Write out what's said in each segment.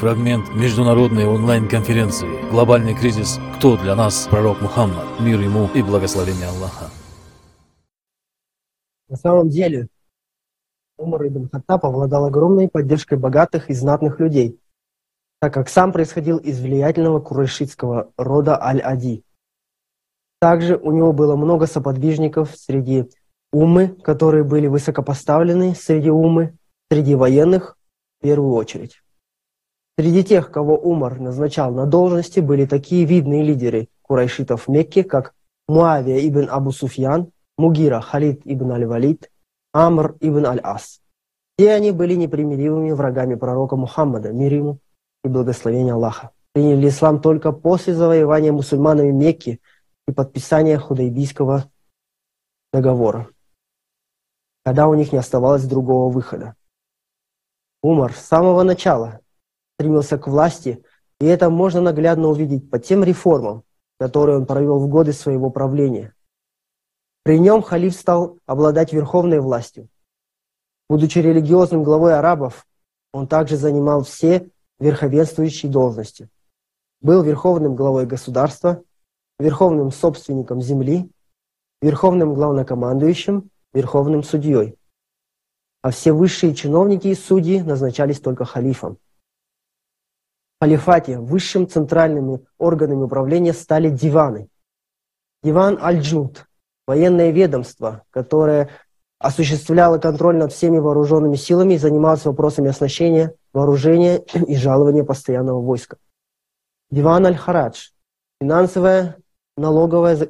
Фрагмент международной онлайн-конференции «Глобальный кризис. Кто для нас пророк Мухаммад? Мир ему и благословение Аллаха». На самом деле, Умар ибн Хаттаб обладал огромной поддержкой богатых и знатных людей, так как сам происходил из влиятельного курайшитского рода Аль-Ади. Также у него было много соподвижников среди умы, которые были высокопоставлены среди умы, среди военных в первую очередь. Среди тех, кого Умар назначал на должности, были такие видные лидеры курайшитов в Мекке, как Муавия ибн Абу Суфьян, Мугира Халид ибн Аль-Валид, Амр ибн Аль-Ас. Все они были непримиримыми врагами пророка Мухаммада, мир ему и благословения Аллаха. Приняли ислам только после завоевания мусульманами Мекки и подписания Худайбийского договора, когда у них не оставалось другого выхода. Умар с самого начала стремился к власти, и это можно наглядно увидеть по тем реформам, которые он провел в годы своего правления. При нем халиф стал обладать верховной властью. Будучи религиозным главой арабов, он также занимал все верховенствующие должности. Был верховным главой государства, верховным собственником земли, верховным главнокомандующим, верховным судьей. А все высшие чиновники и судьи назначались только халифом халифате высшим центральными органами управления стали диваны. Диван Аль-Джуд – военное ведомство, которое осуществляло контроль над всеми вооруженными силами и занималось вопросами оснащения, вооружения и жалования постоянного войска. Диван Аль-Харадж – финансовое налоговое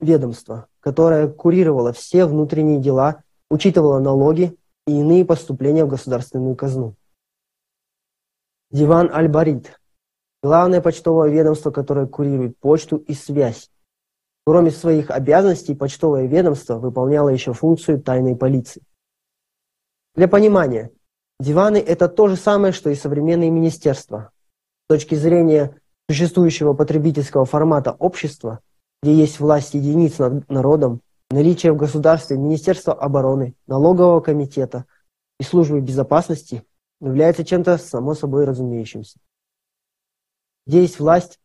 ведомство, которое курировало все внутренние дела, учитывало налоги и иные поступления в государственную казну. Диван Аль-Барид – главное почтовое ведомство, которое курирует почту и связь. Кроме своих обязанностей, почтовое ведомство выполняло еще функцию тайной полиции. Для понимания, диваны – это то же самое, что и современные министерства. С точки зрения существующего потребительского формата общества, где есть власть единиц над народом, наличие в государстве Министерства обороны, налогового комитета и службы безопасности является чем-то само собой разумеющимся. Где есть власть,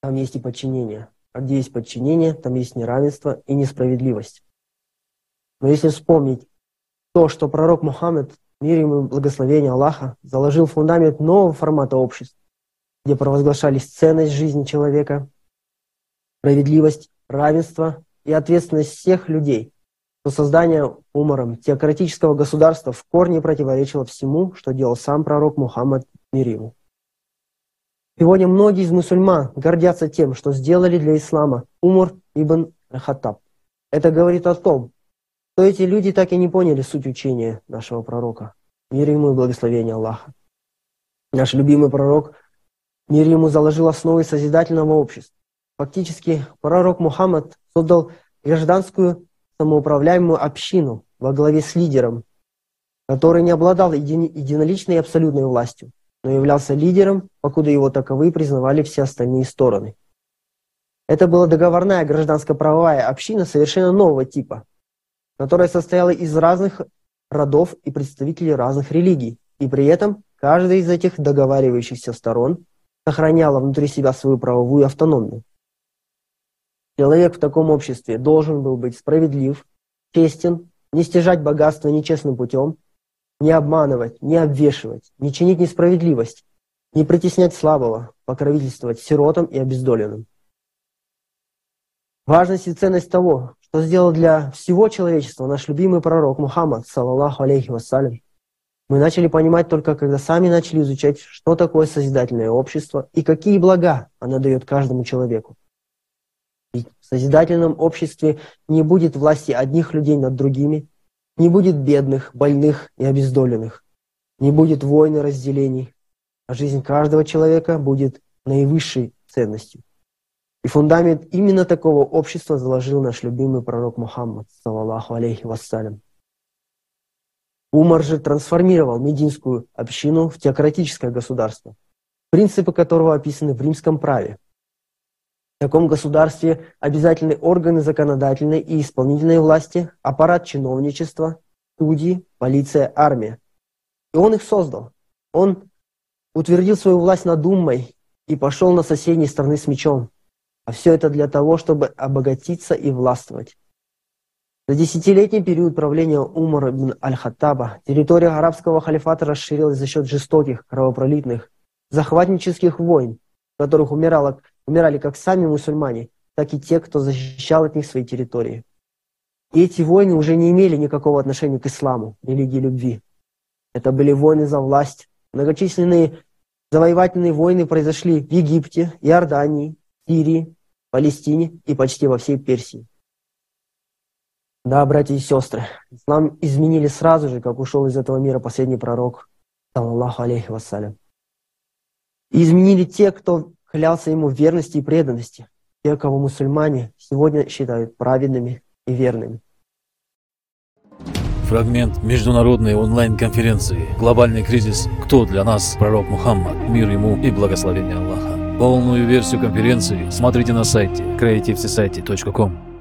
там есть и подчинение. А где есть подчинение, там есть неравенство и несправедливость. Но если вспомнить то, что пророк Мухаммед, мир ему благословение Аллаха, заложил фундамент нового формата общества, где провозглашались ценность жизни человека, справедливость, равенство и ответственность всех людей, то создание Умаром теократического государства в корне противоречило всему, что делал сам пророк Мухаммад мир. Сегодня многие из мусульман гордятся тем, что сделали для ислама Умар ибн Хаттаб. Это говорит о том, что эти люди так и не поняли суть учения нашего пророка. Мир ему и благословение Аллаха. Наш любимый пророк, мир ему заложил основы созидательного общества. Фактически, пророк Мухаммад создал гражданскую самоуправляемую общину во главе с лидером, который не обладал еди единоличной и абсолютной властью, но являлся лидером, покуда его таковые признавали все остальные стороны. Это была договорная гражданско-правовая община совершенно нового типа, которая состояла из разных родов и представителей разных религий, и при этом каждая из этих договаривающихся сторон сохраняла внутри себя свою правовую автономию. Человек в таком обществе должен был быть справедлив, честен, не стяжать богатство нечестным путем, не обманывать, не обвешивать, не чинить несправедливость, не притеснять слабого, покровительствовать сиротам и обездоленным. Важность и ценность того, что сделал для всего человечества наш любимый пророк Мухаммад, саллаллаху алейхи вассалям, мы начали понимать только, когда сами начали изучать, что такое созидательное общество и какие блага оно дает каждому человеку. В созидательном обществе не будет власти одних людей над другими, не будет бедных, больных и обездоленных, не будет войн и разделений, а жизнь каждого человека будет наивысшей ценностью. И фундамент именно такого общества заложил наш любимый пророк Мухаммад, саллаллаху алейхи вассалям. Умар же трансформировал мединскую общину в теократическое государство, принципы которого описаны в римском праве – таком государстве обязательны органы законодательной и исполнительной власти, аппарат чиновничества, судьи, полиция, армия. И он их создал. Он утвердил свою власть над Уммой и пошел на соседние страны с мечом. А все это для того, чтобы обогатиться и властвовать. За десятилетний период правления Умара ибн Аль-Хаттаба территория арабского халифата расширилась за счет жестоких, кровопролитных, захватнических войн, в которых умирало, умирали как сами мусульмане, так и те, кто защищал от них свои территории. И эти войны уже не имели никакого отношения к исламу, религии любви. Это были войны за власть. Многочисленные завоевательные войны произошли в Египте, Иордании, Сирии, Палестине и почти во всей Персии. Да, братья и сестры, ислам изменили сразу же, как ушел из этого мира последний пророк, Аллаху алейхи вассалям. И изменили те, кто клялся ему в верности и преданности, те, кого мусульмане сегодня считают праведными и верными. Фрагмент международной онлайн-конференции «Глобальный кризис. Кто для нас пророк Мухаммад? Мир ему и благословение Аллаха». Полную версию конференции смотрите на сайте creativesociety.com.